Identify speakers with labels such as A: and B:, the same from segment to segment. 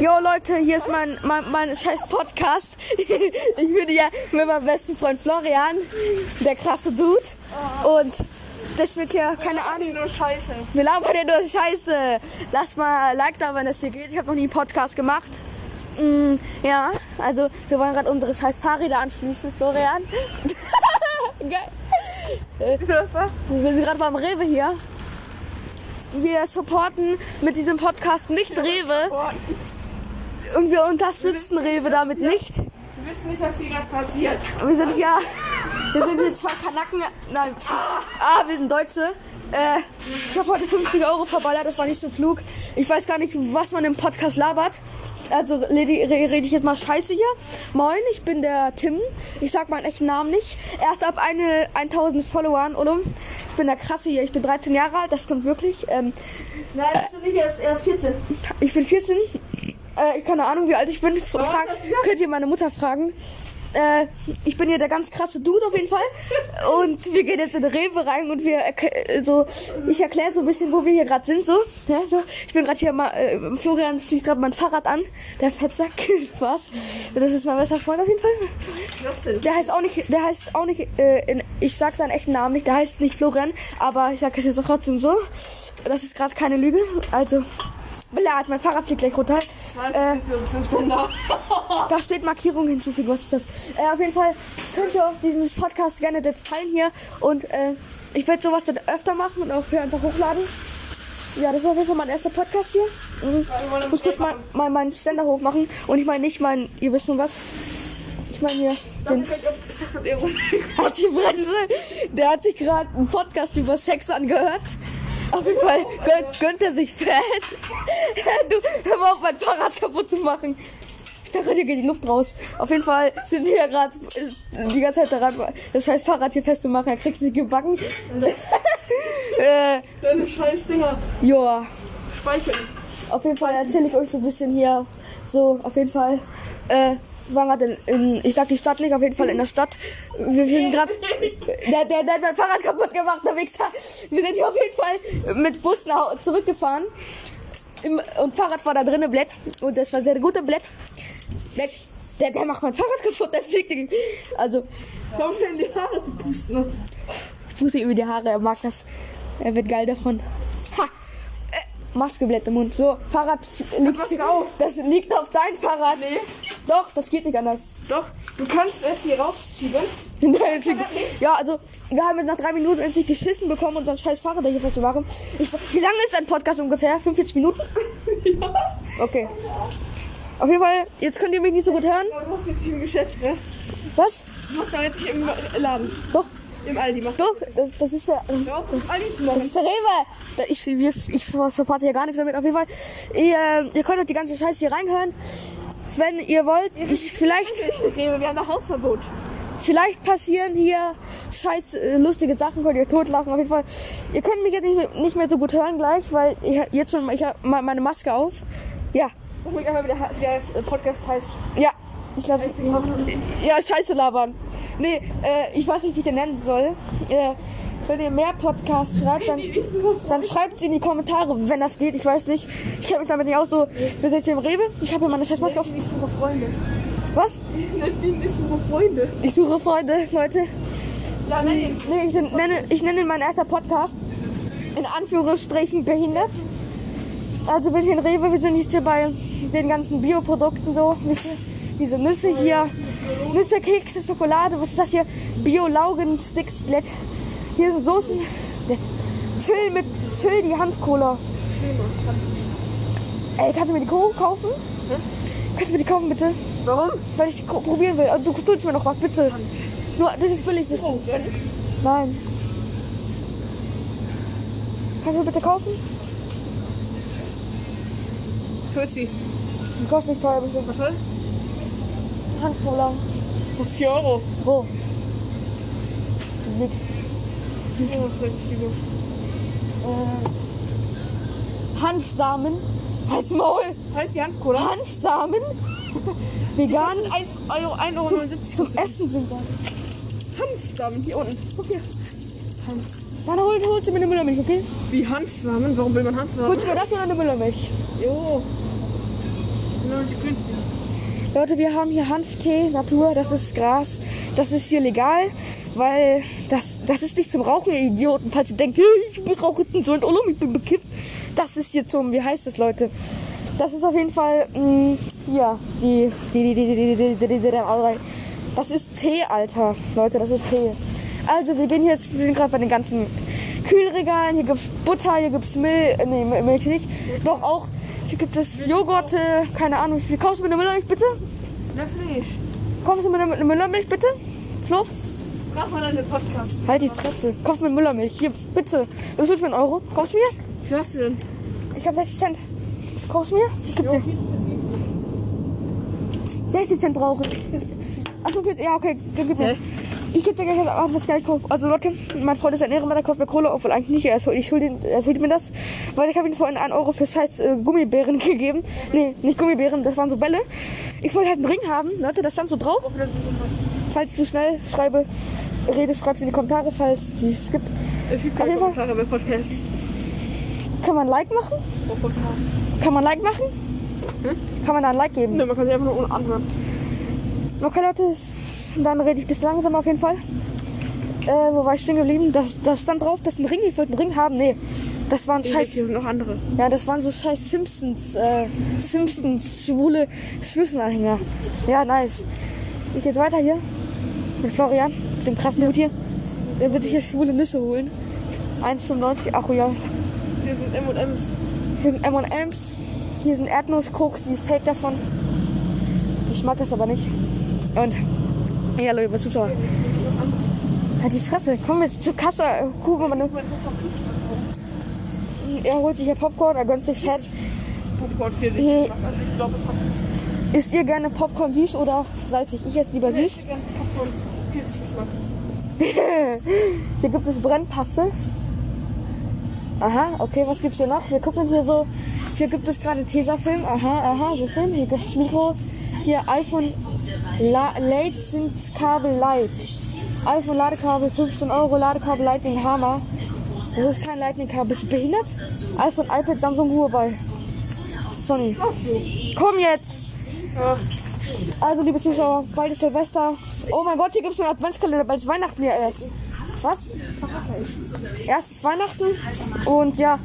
A: Jo Leute, hier ist mein, mein, mein scheiß Podcast. Ich bin ja mit meinem besten Freund Florian, der krasse Dude. Und das wird hier, keine Ahnung.
B: Nur Scheiße.
A: Wir labern ja nur Scheiße. Lasst mal ein Like da, wenn es hier geht. Ich habe noch nie einen Podcast gemacht. Mm, ja, also wir wollen gerade unsere scheiß Fahrräder anschließen, Florian. Geil.
B: Was ist das?
A: Wir sind gerade beim Rewe hier. Wir supporten mit diesem Podcast nicht Rewe. und wir unterstützen Rewe damit nicht.
B: Wir wissen nicht, was hier gerade passiert.
A: Wir sind ja, wir sind hier zwei Kanaken, nein, ah, wir sind Deutsche. Äh, ich habe heute 50 Euro verballert, das war nicht so klug. Ich weiß gar nicht, was man im Podcast labert. Also rede ich jetzt mal scheiße hier. Moin, ich bin der Tim. Ich sag meinen echten Namen nicht. Erst ab eine 1000 Followern, oder? Ich bin der krasse hier. Ich bin 13 Jahre alt, das stimmt wirklich. Ähm,
B: Nein, das stimmt nicht, er ist, er ist 14.
A: ich bin 14. Äh, keine Ahnung, wie alt ich bin. Fra
B: hast du gesagt?
A: könnt ihr meine Mutter fragen. Äh, ich bin hier der ganz krasse Dude auf jeden Fall. Und wir gehen jetzt in Rewe rein und wir äh, so, ich erkläre so ein bisschen, wo wir hier gerade sind. So, ja, so. Ich bin gerade hier mal, äh, Florian fliegt gerade mein Fahrrad an. Der Fettsack, was? Das ist mein bester Freund auf jeden Fall. Der heißt auch nicht, der heißt auch nicht, äh, in, ich sag seinen echten Namen nicht, der heißt nicht Florian, aber ich sag es jetzt auch trotzdem so. Das ist gerade keine Lüge. Also, Belad, mein Fahrrad fliegt gleich runter. Äh, da steht Markierung hinzufügen, was ist das? Äh, auf jeden Fall könnt ihr diesen Podcast gerne jetzt teilen hier und äh, ich werde sowas dann öfter machen und auch hier einfach hochladen. Ja, das ist auf jeden Fall mein erster Podcast hier. Mhm. Ich muss kurz mal, mal meinen Ständer hochmachen und ich meine nicht meinen, ihr wisst schon was. Ich meine hier den
B: 600 Euro.
A: Hat die Fresse. Der hat sich gerade einen Podcast über Sex angehört. Auf jeden Fall gönnt, gönnt er sich fett. Du, hör mal auf, mein Fahrrad kaputt zu machen. Ich dachte, hier geht die Luft raus. Auf jeden Fall sind wir ja gerade die ganze Zeit daran, das scheiß Fahrrad hier festzumachen. Er kriegt sich gebacken. äh,
B: Deine scheiß Dinger.
A: joa.
B: Speichern.
A: Auf jeden Fall erzähle ich euch so ein bisschen hier. So, auf jeden Fall. Äh, waren gerade in, in, ich sag die Stadt liegt auf jeden Fall in der Stadt. Wir sind gerade, der, der, der hat mein Fahrrad kaputt gemacht, der Wichser. Wir sind hier auf jeden Fall mit Bus nach, zurückgefahren. Im, und Fahrrad war da drinnen, Blatt. Und das war sehr guter Blatt. Blatt. Der, der macht mein Fahrrad kaputt, der fliegt. Also,
B: Komm mir in die Haare zu pusten.
A: ich muss ihm über die Haare, er mag das. Er wird geil davon. Ha! Äh, Maskeblätter im Mund. So, Fahrrad liegt.
B: Maske.
A: Das liegt auf dein Fahrrad.
B: Nee.
A: Doch, das geht nicht anders.
B: Doch, du kannst es hier rausschieben.
A: Das ja, also, wir haben jetzt nach drei Minuten endlich geschissen bekommen, unseren scheiß Fahrrad hier festzumachen. Ich, wie lange ist dein Podcast ungefähr? 45 Minuten?
B: ja.
A: Okay. Auf jeden Fall, jetzt könnt ihr mich nicht so gut hören.
B: Du machst jetzt nicht im Geschäft, ne?
A: Was?
B: Du machst doch jetzt nicht im Laden.
A: Doch,
B: Im Aldi machst
A: doch, das, das ist der. Das
B: Aldi zu
A: Das
B: machen.
A: ist der Rewe. Ich, wir, ich supporte hier gar nichts damit. Auf jeden Fall, ihr, ihr könnt auch die ganze Scheiße hier reinhören. Wenn ihr wollt, ich vielleicht,
B: wir haben noch Hausverbot.
A: vielleicht passieren hier scheiß äh, lustige Sachen, könnt ihr totlachen. Auf jeden Fall, ihr könnt mich jetzt nicht mehr, nicht mehr so gut hören gleich, weil ich hab jetzt schon, ich habe meine Maske auf. Ja,
B: Sag mir einfach, wie der, wie der Podcast heißt.
A: ja, ich lasse Ja, Scheiße labern. Nee, äh, ich weiß nicht, wie ich den nennen soll. Äh, wenn ihr mehr Podcasts schreibt, dann, dann schreibt sie in die Kommentare, wenn das geht. Ich weiß nicht. Ich kenne mich damit nicht aus. So, wir sind jetzt hier im Rewe. Ich habe hier meine Scheißmaske auf.
B: Die suche Freunde.
A: Was?
B: Die suche Freunde.
A: Ich suche Freunde, Leute.
B: Ja, nein.
A: Nee, ich nenne, ich nenne meinen erster Podcast in Anführungsstrichen behindert. Also wir sind Rewe, wir sind jetzt hier bei den ganzen Bioprodukten so. Diese Nüsse hier, Nüsse, Kekse, Schokolade, was ist das hier? Bio-Laugen-Sticks, Blätt. Hier sind Soßen. Chill mit, Chill die Hanfcola. Ey, kannst du mir die Co kaufen? Kannst du mir die kaufen, bitte?
B: Warum?
A: Weil ich die ko- probieren will. Und du tust mir noch was, bitte. Nur, das ist billig. Das. Nein. Kannst du mir bitte kaufen?
B: Tussi.
A: Die kostet nicht teuer, bitte.
B: Was soll?
A: Handcola.
B: Das ist 4 Euro.
A: Wo? Nix. Äh, Hanfsamen. Halt's Maul.
B: Heißt die Handcola?
A: Hanfsamen. Vegan.
B: 1 Euro, 1,79 Euro.
A: Zum, zum. Essen sind das.
B: Hanfsamen hier unten. Guck hier. Hanf.
A: Dann holt, holst du mir eine Müllermilch, okay?
B: Wie Hanfsamen? Warum will man Hanfsamen?
A: Holst du mir das oder eine Müllermilch?
B: Jo. Die günstig.
A: Leute, wir haben hier Hanftee, Natur, das ist Gras. Das ist hier legal, weil das, das ist nicht zum Rauchen, ihr Idioten. Falls ihr denkt, "Hey, ich rauche einen Joint, oh, ich bin bekifft. Das ist hier zum, wie heißt das, Leute? Das ist auf jeden Fall, ja, die, die, die, die, die, die, die, die, die, die, das ist Tee, Alter. Leute, das ist Tee. Also, wir gehen jetzt, wir sind gerade bei den ganzen Kühlregalen. Hier gibt's Butter, hier gibt's Milch, äh, nee, Milch nicht. Doch auch, hier gibt es Joghurt, äh, keine Ahnung, wie viel. Kaufst du mir eine Müllermilch, bitte?
B: Na, Fleisch.
A: Kaufst du mir eine, eine Müllermilch, bitte? Flo?
B: Mach mal deinen Podcast.
A: Halt die Fresse. Kauf mir Müllermilch. Hier, bitte. Das ist mir ein Euro. Kaufst du mir?
B: Wie hast du denn?
A: Ich habe 60 Cent. Kaufst du mir? Ich geb dir. 60 Cent brauche ich. Achso, ja, okay, dann gib mir. Ich gebe dir gleich auch das Geld. Kauf. Also Leute, mein Freund ist ein Ehrenmann, der kauft mir Kohle, obwohl eigentlich nicht. Er schuld- Ich schulde, ihn- er schuldet mir das, weil ich habe ihm vorhin 1 Euro für scheiß äh, Gummibären gegeben. Nee, nicht Gummibären, das waren so Bälle. Ich wollte halt einen Ring haben, Leute, das stand so drauf. Falls du schnell schreibe, redest, schreibst in die Kommentare, falls die es gibt.
B: Es gibt
A: Auf jeden Fall.
B: Kommentare bei Podcasts.
A: Kann man ein Like machen?
B: Pro Podcast.
A: Kann man ein Like machen? Kann man da ein Like geben?
B: Ne, man kann sich einfach nur anhören.
A: Okay, Leute, dann rede ich ein bisschen langsam auf jeden Fall. Äh, wo war ich stehen geblieben? Das, das stand drauf, dass ein Ring, ich wollte einen Ring haben. Nee, das waren
B: Scheiß.
A: scheiß,
B: Hier sind noch andere.
A: ja, das waren so scheiß Simpsons, äh, Simpsons schwule Schlüsselanhänger. Ja, nice. Ich gehe jetzt weiter hier mit Florian, mit dem krassen Hut hier. Der wird sich jetzt schwule Nüsse holen. 1,95, ach ja.
B: Hier sind M&M's.
A: Hier sind M&M's, hier sind Erdnusskoks, die Fake davon. Ich mag das aber nicht. Und, ja, Leute, was Zuschauer. Halt die Fresse, komm jetzt zur Kasse, mal. ne- Er holt sich hier Popcorn, er gönnt sich Fett.
B: Popcorn 40
A: Hier-
B: Geschmack. Ich glaube, es hat
A: Isst ihr gerne Popcorn süß oder salzig? Ich esse lieber süß.
B: ich gerne Popcorn 40 Geschmack.
A: Hier gibt es Brennpaste. Aha, okay, was gibt's hier noch? Wir gucken hier so. Hier gibt es gerade Tesafilm. Aha, aha, so Film. Hier gibt es Mikro. Hier iPhone Late sind Kabel Light. iPhone Ladekabel 15 Euro, Ladekabel Lightning Hammer. Das ist kein Lightning Kabel. Bist du behindert? iPhone, iPad, Samsung, Huawei. Sony. Komm jetzt! Also, liebe Zuschauer, bald ist Silvester. Oh mein Gott, hier gibt es einen Adventskalender, bald ist Weihnachten ja erst. Was? Erst ist Weihnachten und ja,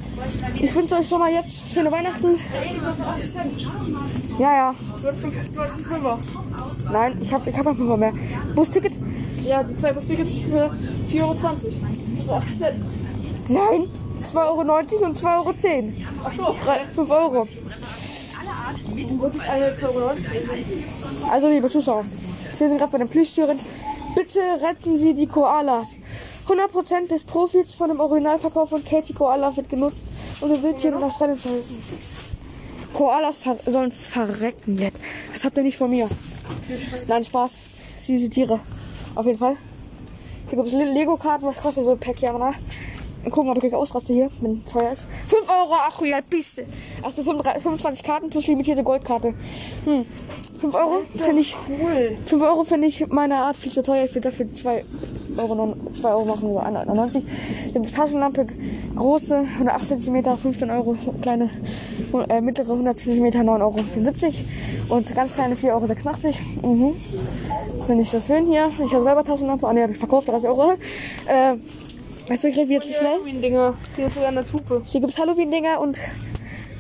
A: ich wünsche euch schon mal jetzt schöne Weihnachten. Ja, ja.
B: Du hast fünf- du hast Fünfer.
A: Nein, ich habe ich hab noch mehr. Busticket?
B: Ja, die zwei Tickets für 4,20 Euro. Also 8 Cent.
A: Nein, 2,90 Euro und 2,10 Euro.
B: Ach so.
A: 5 Euro.
B: Und das eine 2,90 Euro.
A: Also, liebe Zuschauer, wir sind gerade bei den Plüschtüren. Bitte retten Sie die Koalas. 100% des Profits von dem Originalverkauf von Katie Koala wird genutzt, um den Wildtieren in Australien zu helfen. Koalas ver sollen verrecken jetzt. Das habt ihr nicht von mir. Nein, Spaß. Sind Tiere. Auf jeden Fall. Hier gibt es Le- Lego-Karten, was kostet so ein Pack hier mal. Gucken, ob ich ausraste hier, wenn es teuer ist. 5 Euro, ach ja, Piste. 35 25 Karten plus limitierte Goldkarte. Hm. 5 Euro finde ich.
B: Cool.
A: 5 Euro finde ich meiner Art viel zu teuer. Ich würde dafür 2 Euro, non- 2 Euro machen, so 1,99. Die Taschenlampe, große, 108 cm, 15 Euro, kleine, äh, mittlere 100 cm, 9,74 Euro. Und ganz kleine 4,86 Euro. Mhm. Finde ich das schön hier. Ich habe selber Taschenlampe. Ah, ne, habe ich verkauft, 30 Euro. Äh, weißt du, ich rede jetzt zu schnell.
B: Halloween-Dinger. Hier ist sogar eine Tupe.
A: Hier gibt es Halloween-Dinger und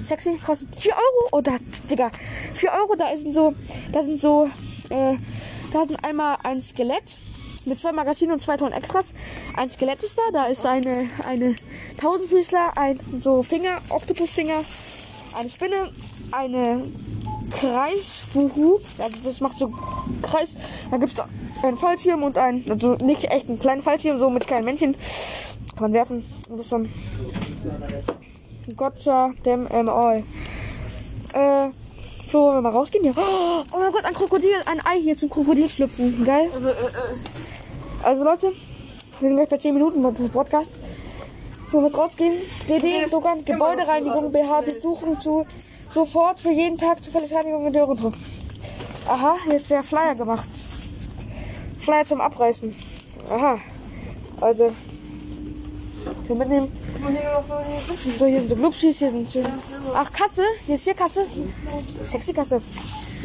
A: sexy kostet 4 Euro. Oh, da, Digga, 4 Euro, da sind so, da sind so, äh, da sind einmal ein Skelett mit zwei Magazinen und zwei Tonnen Extras. Ein Skelett ist da, da ist eine, eine Tausendfüßler, ein so Finger, Oktopusfinger, eine Spinne, eine Kreisfuhu, also das macht so Kreis. Da gibt es einen Fallschirm und ein, also nicht echt einen kleinen Fallschirm, so mit kleinen Männchen. Kann man werfen. Und das dann Gotcha, dem ähm, all. Äh, Flo, wollen wir mal rausgehen hier? Oh mein Gott, ein Krokodil, ein Ei hier zum Krokodil schlüpfen. Geil.
B: Also, äh, äh,
A: Also Leute, wir sind gleich bei 10 Minuten das ist Podcast. Wo wir jetzt rausgehen? DD, Dogan, Gebäudereinigung, BH, besuchen zu sofort für jeden Tag zufällig Reinigung in Dörrentrupp. Aha, jetzt wäre Flyer gemacht. Flyer zum Abreißen. Aha. Also. Mitnehmen.
B: Hier noch so.
A: So, hier sind so Glubschis, hier sind schön. Ach, Kasse? Hier ist hier Kasse. Sexy Kasse.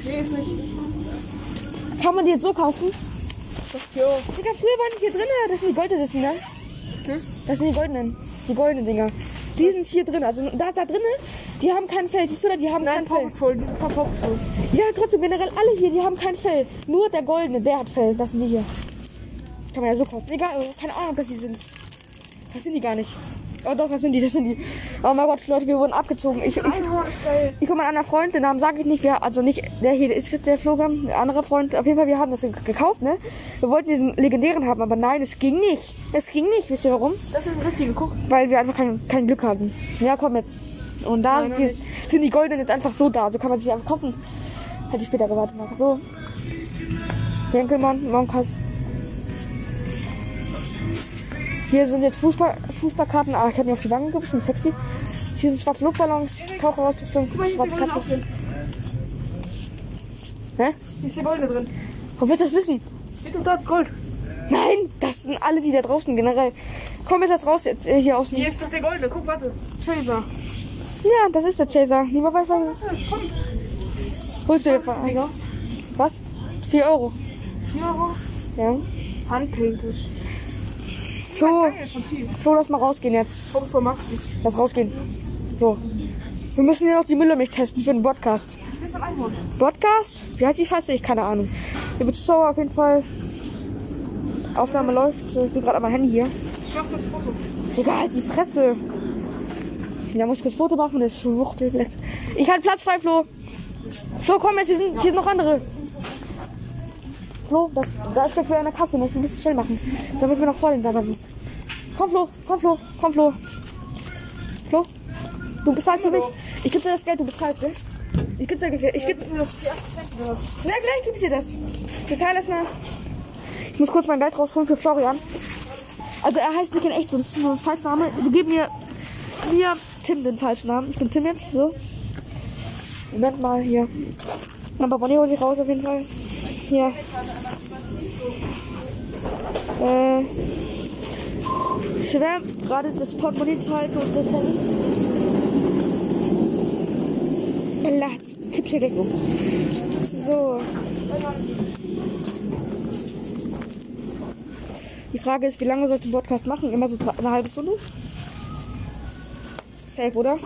B: Nee, ist nicht.
A: Kann man die jetzt so kaufen?
B: Jo.
A: Digga, früher waren die hier drin, das sind die goldenen, ne?
B: Hm?
A: Das sind die goldenen. Die goldenen Dinger. Die sind hier drin. Also da, da drinnen, die haben kein Fell. Siehst du da, die haben
B: Nein,
A: kein Fell.
B: Die sind Paw Patrol.
A: Ja, trotzdem generell alle hier, die haben kein Fell. Nur der goldene, der hat Fell. Das sind die hier. Kann man ja so kaufen. Egal, äh, keine Ahnung, dass die sind. Das sind die gar nicht. Oh doch, das sind die, das sind die. Oh mein Gott, Leute, wir wurden abgezogen. Ich, ich, ich und mein anderer Freund, den Namen sage ich nicht, wir, also nicht der hier, der ist jetzt der Flogam, der andere Freund, auf jeden Fall, wir haben das ge- gekauft, ne? Wir wollten diesen legendären haben, aber nein, es ging nicht. Es ging nicht, wisst ihr warum?
B: Das ist ein richtiger, guck.
A: Weil wir einfach kein, kein Glück hatten. Ja, komm jetzt. Und da
B: Nein, noch
A: die, sind die goldenen jetzt einfach so da. So kann man sich einfach kaufen. Hätte ich später gewartet machen. So. Henkelmann, Monkas. Hier sind jetzt Fußball, Fußballkarten. Ah, ich habe mir auf die Wangen gebissen. Sexy. Hier sind schwarze Luftballons, Taucherausrüstung, schwarze Katze. Hä?
B: Hier ist der Goldene drin.
A: Wo willst du das wissen?
B: Doch dort Gold.
A: Nein, das sind alle, die da draußen generell. Komm jetzt das raus jetzt äh, hier aus dem.
B: Hier ist doch der Goldene. Guck, warte. Chaser.
A: Ja, das ist der Chaser. Niemand weiß, was.
B: Komm.
A: Holst du dir von? Also? Was? 4 Euro.
B: 4 Euro.
A: Ja.
B: Handpainted.
A: Flo. Flo, lass mal rausgehen jetzt.
B: Komm vor Maxi.
A: Lass rausgehen. So. Wir müssen ja noch die Müllermilch testen für den Podcast. Podcast? Wie heißt die Scheiße? Ich keine Ahnung. Liebe Zuschauer, auf jeden Fall. Aufnahme läuft. Ich bin gerade an meinem Handy hier.
B: Ich mach das Foto.
A: Digga, halt die Fresse. Ja, muss ich kurz Foto machen, das schwuchtelt vielleicht. Ich halte Platz frei, Flo. Flo, komm jetzt, hier sind, hier sind noch andere. Flo, das, da ist der für eine Kasse, ne? wir müssen schnell machen. Damit wir noch vor den da sind. Komm, Flo, komm, Flo, komm, Flo. Flo, du bezahlst für mich. Ich gebe dir das Geld, du bezahlst, ne? Ich gebe dir Geld. Ich gebe.
B: Gib mir noch die 80 Cent oder was?
A: Na, gleich gebe ich dir das. Bezahl erstmal. Ich muss kurz mein Geld rausholen für Florian. Also er heißt nicht in echt so, das ist nur ein. Du gib mir hier Tim den falschen Namen. Ich bin Tim jetzt, so. Moment mal hier. Aber Bonnie hol ich raus auf jeden Fall. Hier. Äh. Schwer gerade das Portemonnaie zu halten und das Handy. Allah, kipp hier gleich um. So. Die Frage ist, wie lange soll ich den Podcast machen? Immer so eine halbe Stunde? Safe, oder?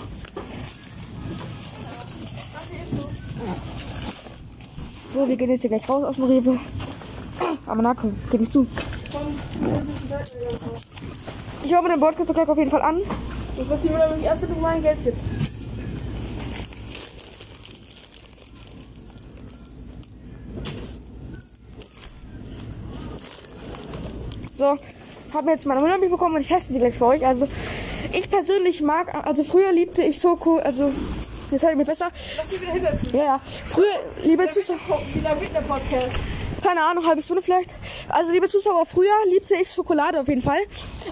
A: So, wir gehen jetzt hier gleich raus aus dem Rewe. Aber na komm, geh nicht zu. Ich höre mir den Podcast gleich auf jeden Fall an.
B: Ich weiß nicht, wenn ich erst du mein Geld gibt.
A: So, habe mir jetzt meine Müllermilch bekommen und ich teste sie gleich für euch. Also, ich persönlich mag, also früher liebte ich Soko, also, jetzt halte ich mich besser.
B: Lass mich wieder hinsetzen.
A: Ja, ja. Früher, liebe Zuschauer,
B: Wie lange geht der Podcast?
A: Keine Ahnung, halbe Stunde vielleicht. Also, liebe Zuschauer, früher liebte ich Schokolade auf jeden Fall.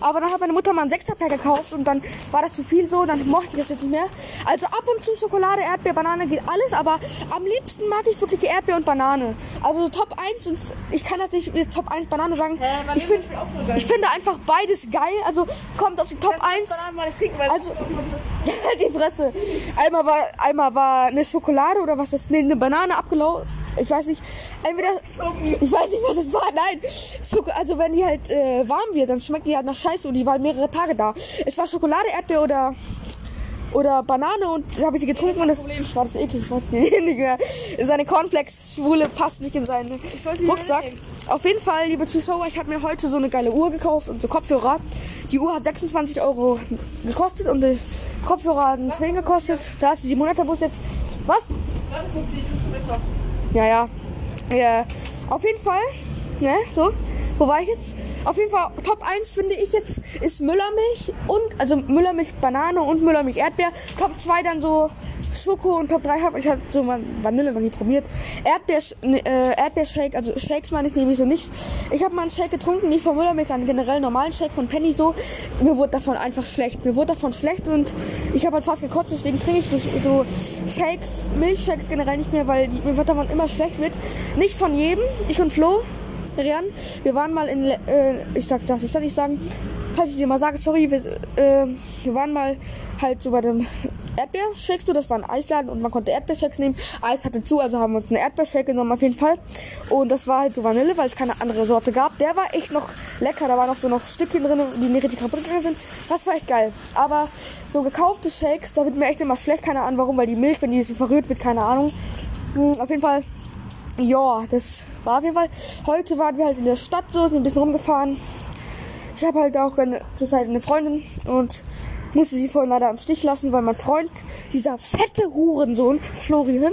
A: Aber dann hat meine Mutter mal einen Sechserpack gekauft und dann war das zu viel so, dann mochte ich das jetzt nicht mehr. Also ab und zu Schokolade, Erdbeer, Banane geht alles, aber am liebsten mag ich wirklich Erdbeer und Banane. Also so Top 1 und ich kann das nicht jetzt Top 1 Banane sagen.
B: Hä,
A: ich, find,
B: ist geil.
A: ich finde einfach beides geil. Also kommt auf die Top 1.
B: Bananen mal nicht trinken,
A: Also, die Fresse. Einmal war, einmal war eine Schokolade oder was das? Nee, eine Banane abgelaufen. Ich weiß nicht. Entweder, ich weiß nicht, was es war. Nein. Schoko, also, wenn die halt äh, warm wird, dann schmeckt die halt nach Scheiße und die war mehrere Tage da. Es war Schokolade, Erdbeer oder, oder Banane und da habe ich die getrunken und das war das eklig. Das wollte ich nicht mehr. Seine Cornflakes-Schwule passt nicht in seinen Rucksack. Auf jeden Fall, liebe Zuschauer, ich habe mir heute so eine geile Uhr gekauft und so Kopfhörer. Die Uhr hat 26 Euro gekostet und die Kopfhörer haben 10 gekostet. Da ist die Monatebus jetzt. Was?
B: Warte kurz, ich muss mitmachen.
A: Ja, ja. Ja, auf jeden Fall. Ne, so. Wo war ich jetzt? Auf jeden Fall, Top 1 finde ich jetzt ist Müllermilch und, also Müllermilch Banane und Müllermilch Erdbeer. Top 2 dann so Schoko und Top 3 habe ich halt so Vanille noch nie probiert. Erdbeer, äh, Erdbeershake, also Shakes meine ich nämlich so nicht. Ich habe mal einen Shake getrunken, nicht von Müllermilch, einen generell normalen Shake von Penny so. Mir wurde davon einfach schlecht. Mir wurde davon schlecht und ich habe halt fast gekotzt, deswegen trinke ich so, so Shakes, Milchshakes generell nicht mehr, weil die, mir wird davon immer schlecht wird. Nicht von jedem. Ich und Flo, Rian, wir waren mal in, äh, ich sag, darf ich soll nicht sagen, falls ich dir mal sage, sorry, wir, äh, wir waren mal halt so bei dem Erdbeershakes, so, das war ein Eisladen und man konnte Erdbeershakes nehmen. Eis hatte zu, also haben wir uns einen Erdbeershake genommen auf jeden Fall. Und das war halt so Vanille, weil es keine andere Sorte gab. Der war echt noch lecker, da waren noch so noch Stückchen drin, die nicht richtig kaputt gegangen sind. Das war echt geil. Aber so gekaufte Shakes, da wird mir echt immer schlecht, keine Ahnung warum, weil die Milch, wenn die so verrührt wird, keine Ahnung. Hm, auf jeden Fall, ja, das war auf jeden Fall. Heute waren wir halt in der Stadt so, sind ein bisschen rumgefahren. Ich habe halt auch eine, zurzeit eine Freundin und musste sie vorhin leider am Stich lassen, weil mein Freund, dieser fette Hurensohn, Florian,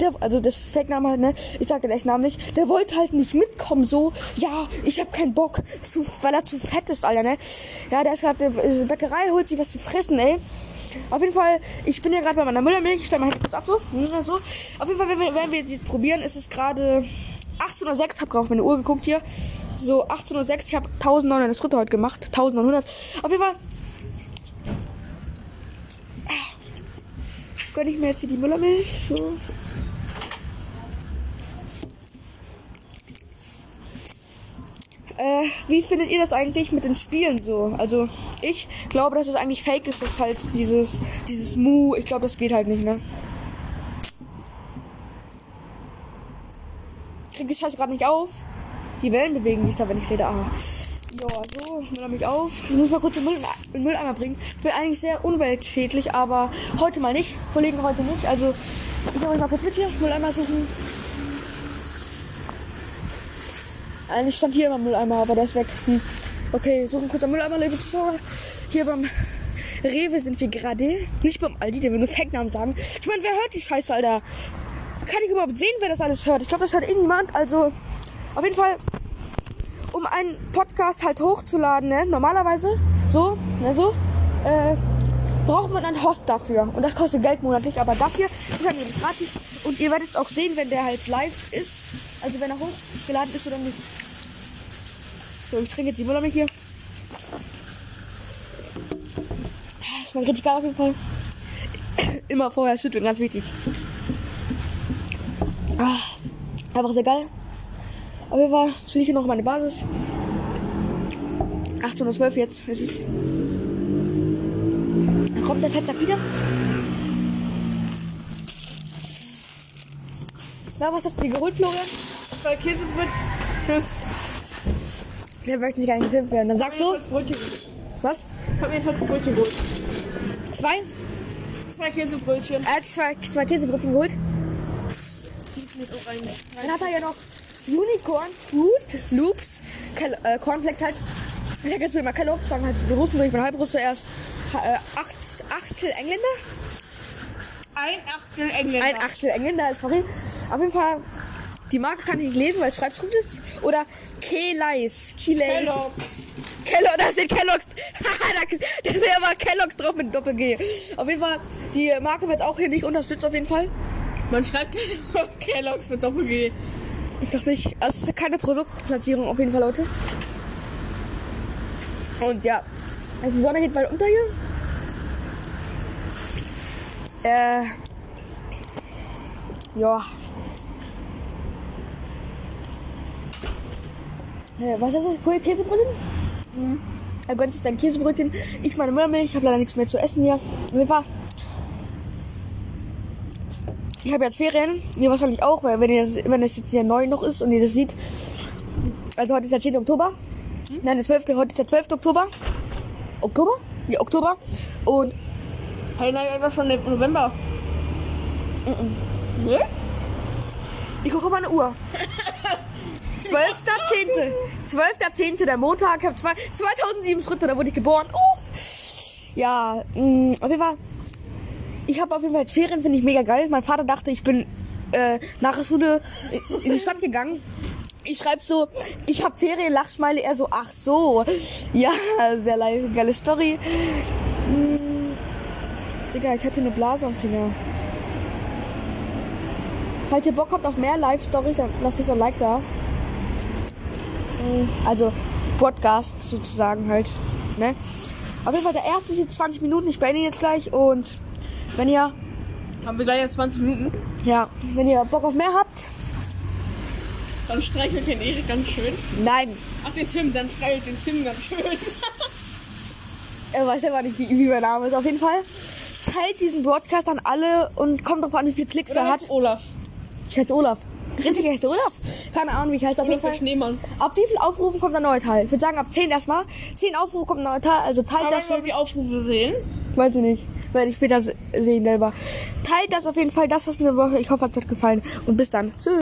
A: der, also das Fake-Name halt, ne, ich sag den echten Namen nicht, der wollte halt nicht mitkommen, so, ja, ich hab keinen Bock, zu, weil er zu fett ist, Alter, ne. Ja, der ist gerade in der Bäckerei, holt sich was zu fressen, ey. Auf jeden Fall, ich bin ja gerade bei meiner Müllermilch, ich stelle mal Handy kurz ab, so, so. Auf jeden Fall, wenn wir, wenn wir jetzt probieren, ist es gerade 18.06 Uhr, hab gerade auf meine Uhr geguckt hier, so 18.06 Uhr, ich habe 1900 Schritte heute gemacht, 1900. Auf jeden Fall gönne ich mir jetzt hier die Müllermilch. So. Äh, wie findet ihr das eigentlich mit den Spielen so? Also ich glaube, dass es eigentlich fake ist, dass halt dieses, dieses Mu, ich glaube, das geht halt nicht, ne? Ich Scheiße gerade nicht auf. Die Wellen bewegen sich da, wenn ich rede. Ah. Ja, so, mich auf. Ich muss mal kurz den Müll, den Mülleimer bringen. Ich bin eigentlich sehr umweltschädlich, aber heute mal nicht. Kollegen, heute nicht. Also, ich euch mal kurz mit hier. Mülleimer suchen. Eigentlich stand hier immer Mülleimer, aber der ist weg. Hm. Okay, suchen kurz einen Mülleimer, liebe Zuschauer. Hier beim Rewe sind wir gerade. Nicht beim Aldi, der will nur Fake-Namen sagen. Ich meine, wer hört die Scheiße, Alter? Kann ich überhaupt sehen, wer das alles hört? Ich glaube, das hört niemand. Also, auf jeden Fall um einen Podcast halt hochzuladen, ne, normalerweise, so, ne, so, äh, braucht man einen Host dafür. Und das kostet Geld monatlich, aber das hier ist halt nämlich gratis. Und ihr werdet es auch sehen, wenn der halt live ist. Also wenn er hochgeladen ist oder nicht. So, ich trinke jetzt die Müllermilch hier. Schmeckt richtig geil auf jeden Fall. Immer vorher schütteln, ganz wichtig. Einfach sehr geil. Auf jeden Fall chill ich hier noch meine Basis. 1812 jetzt. Es ist. Kommt der Fettsack wieder? Na, was hast du dir geholt, Florian?
B: Zwei Käsebrot. Tschüss.
A: Der möchte nicht gar nicht gefilmt werden. Dann sagst du. Was?
B: Ich hab mir jedenfalls Brötchen geholt.
A: Zwei?
B: Zwei Käsebrötchen.
A: Er hat zwei, zwei Käsebrötchen geholt.
B: Mit auch.
A: Dann hat er ja noch Unicorn Fruit Loops. Kel äh, Cornflakes halt. Ich sag jetzt so immer Kellogg's, sagen halt die Russen, ich bin Halbrusse erst. Äh, acht, Achtel Engländer.
B: Ein Achtel Engländer.
A: Ein Achtel Engländer, sorry. Auf jeden Fall, die Marke kann ich nicht lesen, weil es Schreibschrift ist. Oder Keleis. Keleis.
B: Kellogg's.
A: Kellogg, da steht Kellogg's. da, da steht aber Kellogg's drauf mit Doppel-G. Auf jeden Fall, die Marke wird auch hier nicht unterstützt, auf jeden Fall.
B: Man schreibt Kellogg's mit Doppel-G.
A: Ich dachte nicht. Also es ist keine Produktplatzierung auf jeden Fall, Leute. Und ja. Also die Sonne geht bald unter hier. Äh. Ja. Äh, was ist das? Käsebrötchen? Mhm. Er gönnt sich dein Käsebrötchen. Ich meine Müllermilch. Ich habe leider nichts mehr zu essen hier. Auf jeden Fall. Ich habe jetzt Ferien. Ihr wahrscheinlich auch, weil wenn ihr das, wenn es jetzt hier neu noch ist und ihr das seht. Also heute ist der 10. Oktober. Hm? Nein, der 12. Heute ist der 12. Oktober. Oktober? Ja, Oktober. Und
B: Hey, nein, das schon im November.
A: Ne? Ich gucke auf meine Uhr. 12.10. 12.10. der Montag. Ich habe zwei, 2007 Schritte, da wurde ich geboren. Uh. Ja, mh, auf jeden Fall. Ich habe auf jeden Fall Ferien, finde ich mega geil. Mein Vater dachte, ich bin äh, nach der Schule in die Stadt gegangen. Ich schreibe so, ich habe Ferien, Lachsmeile. Er so, ach so. Ja, sehr live, geile Story. Hm. Digga, ich habe hier eine Blase am Finger. Falls ihr Bock habt auf mehr Live-Stories, dann lasst jetzt ein Like da. Hm, Also Podcast sozusagen halt. Ne? Auf jeden Fall der erste ist jetzt 20 Minuten. Ich beende ihn jetzt gleich und wenn ihr
B: Haben wir gleich erst 20 Minuten.
A: ja, wenn ihr Bock auf mehr habt,
B: Dann streichelt den Erik ganz schön.
A: nein,
B: Ach, den Tim, dann streichelt den Tim ganz schön.
A: Er weiß selber nicht, wie, wie mein Name ist. Auf jeden Fall teilt diesen Broadcast an alle und kommt drauf an, wie viele Klicks er
B: Oder
A: hat.
B: hat Olaf.
A: Ich heiße Olaf. Grinzig heißt Olaf. Keine Ahnung, wie ich heiße. Auf jeden
B: Olaf der
A: Fall.
B: Schneemann.
A: Ab wie viel Aufrufen kommt ein neuer Teil? Ich würde sagen, ab 10 erstmal. 10 Aufrufe kommt ein neuer Teil. Also teilt
B: Kann
A: das schon.
B: mal die Aufrufe sehen?
A: Weiß ich nicht. Werde ich später se- sehen selber. Teilt das auf jeden Fall. Das, was mir Woche. Ich hoffe, es hat gefallen. Und bis dann. Tschüss.